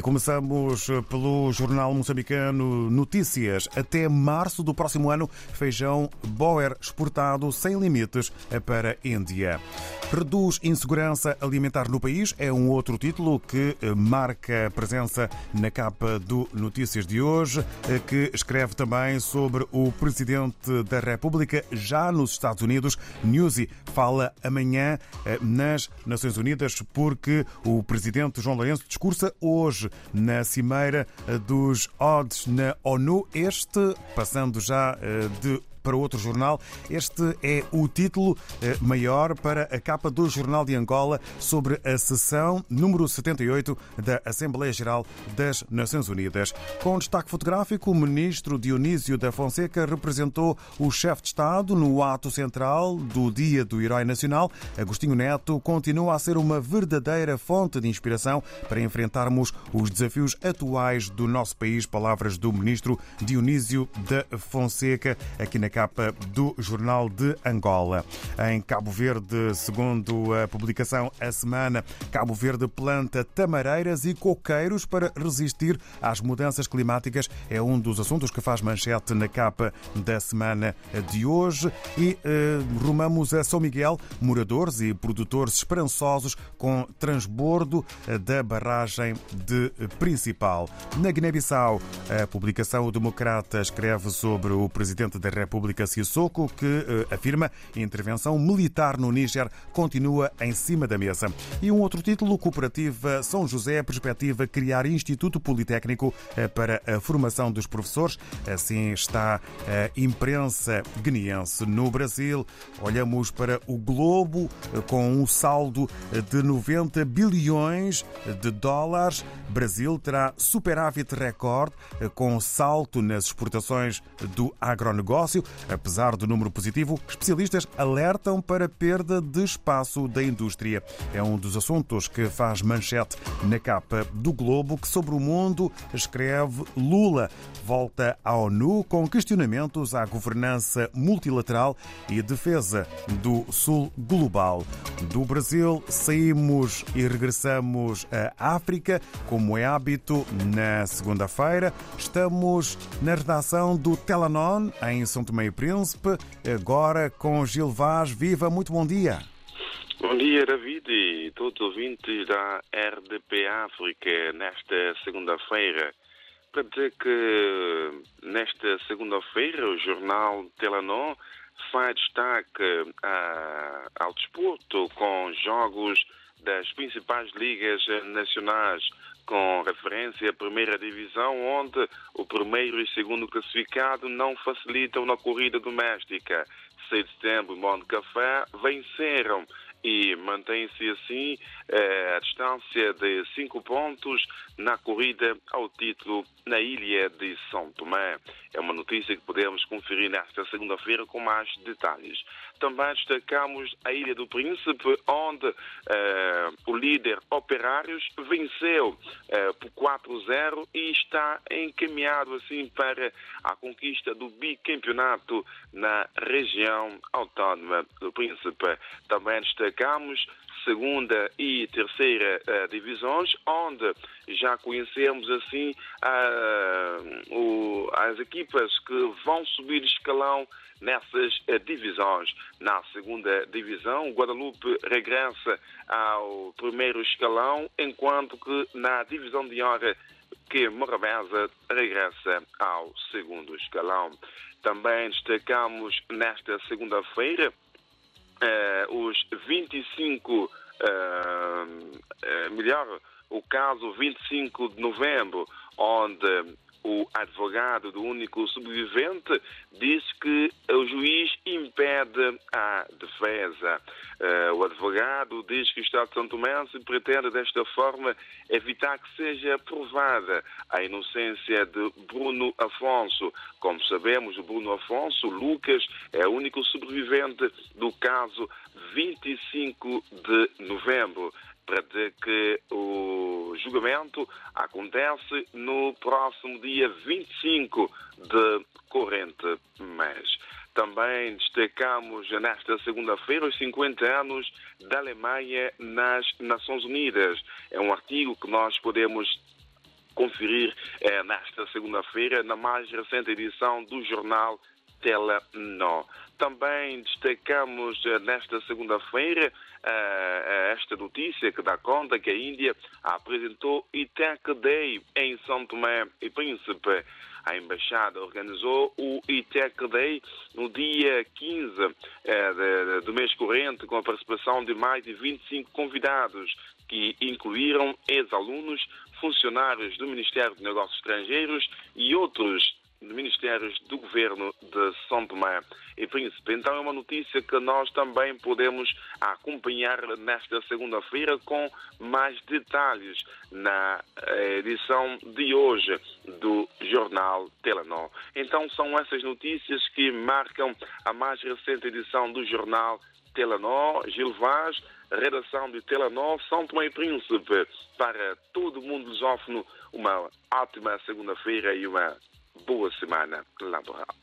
E começamos pelo jornal moçambicano Notícias. Até março do próximo ano, feijão Boer exportado sem limites para a Índia. Reduz insegurança alimentar no país é um outro título que marca a presença na capa do Notícias de hoje, que escreve também sobre o presidente da República já nos Estados Unidos. Newsy fala amanhã nas Nações Unidas porque o presidente João Lourenço discursa hoje na cimeira dos odds na ONU. Este, passando já eh, de para outro jornal. Este é o título eh, maior para a capa do Jornal de Angola sobre a sessão número 78 da Assembleia Geral das Nações Unidas. Com destaque fotográfico, o ministro Dionísio da Fonseca representou o chefe de Estado no ato central do Dia do Herói Nacional. Agostinho Neto continua a ser uma verdadeira fonte de inspiração para enfrentarmos os desafios atuais do nosso país. Palavras do ministro Dionísio da Fonseca aqui na capa do Jornal de Angola. Em Cabo Verde, segundo a publicação A Semana, Cabo Verde planta tamareiras e coqueiros para resistir às mudanças climáticas. É um dos assuntos que faz manchete na capa da semana de hoje. E eh, rumamos a São Miguel, moradores e produtores esperançosos com transbordo da barragem de Principal. Na Guiné-Bissau, a publicação O Democrata escreve sobre o presidente da República República Sissoko, que eh, afirma intervenção militar no Níger continua em cima da mesa. E um outro título, Cooperativa São José, perspectiva criar Instituto Politécnico eh, para a formação dos professores. Assim está a imprensa guineense. No Brasil, olhamos para o Globo eh, com um saldo de 90 bilhões de dólares. Brasil terá superávit recorde com salto nas exportações do agronegócio. Apesar do número positivo, especialistas alertam para perda de espaço da indústria. É um dos assuntos que faz manchete na capa do Globo, que sobre o mundo escreve Lula volta à ONU com questionamentos à governança multilateral e defesa do Sul global. Do Brasil saímos e regressamos à África, como é hábito na segunda-feira. Estamos na redação do Telanon em São Tomé e Príncipe, agora com Gil Vaz. Viva, muito bom dia. Bom dia, David e todos os ouvintes da RDP África nesta segunda-feira. Para dizer que nesta segunda-feira o jornal Telanon faz destaque a, ao desporto com jogos das principais ligas nacionais com referência à primeira divisão, onde o primeiro e segundo classificado não facilitam na corrida doméstica. 6 de setembro, Monte Café venceram e mantém-se assim eh, a distância de cinco pontos na corrida ao título na ilha de São Tomé. É uma notícia que podemos conferir nesta segunda-feira com mais detalhes. Também destacamos a Ilha do Príncipe, onde eh, o líder Operários venceu eh, por 4-0 e está encaminhado assim para a conquista do bicampeonato na região autónoma do Príncipe. Também destacamos segunda e terceira uh, divisões, onde já conhecemos assim uh, o, as equipas que vão subir escalão nessas uh, divisões. Na segunda divisão, o Guadalupe regressa ao primeiro escalão, enquanto que na divisão de honra que Morabeza regressa ao segundo escalão. Também destacamos nesta segunda-feira os 25, uh, melhor, o caso 25 de novembro, onde o advogado do único sobrevivente diz que o juiz impede a defesa. Uh, o advogado diz que o Estado de São Tomé pretende, desta forma, evitar que seja provada a inocência de Bruno Afonso. Como sabemos, o Bruno Afonso, Lucas, é o único sobrevivente do caso 25 de novembro para dizer que o julgamento acontece no próximo dia 25 de corrente mês. Também destacamos nesta segunda-feira os 50 anos da Alemanha nas Nações Unidas. É um artigo que nós podemos conferir eh, nesta segunda-feira na mais recente edição do jornal Telenor. Também destacamos eh, nesta segunda-feira eh, esta notícia que dá conta que a Índia apresentou ITEC Day em São Tomé e Príncipe. A embaixada organizou o ITEC Day no dia 15 eh, do mês corrente, com a participação de mais de 25 convidados, que incluíram ex-alunos, funcionários do Ministério de Negócios Estrangeiros e outros ministérios do governo de São Tomé e Príncipe. Então é uma notícia que nós também podemos acompanhar nesta segunda-feira com mais detalhes na eh, edição de hoje do jornal Telenor. Então são essas notícias que marcam a mais recente edição do jornal Telenor. Gil Vaz, redação de Telenor, São Tomé e Príncipe. Para todo mundo lusófono, uma ótima segunda-feira e uma boa semana laboral.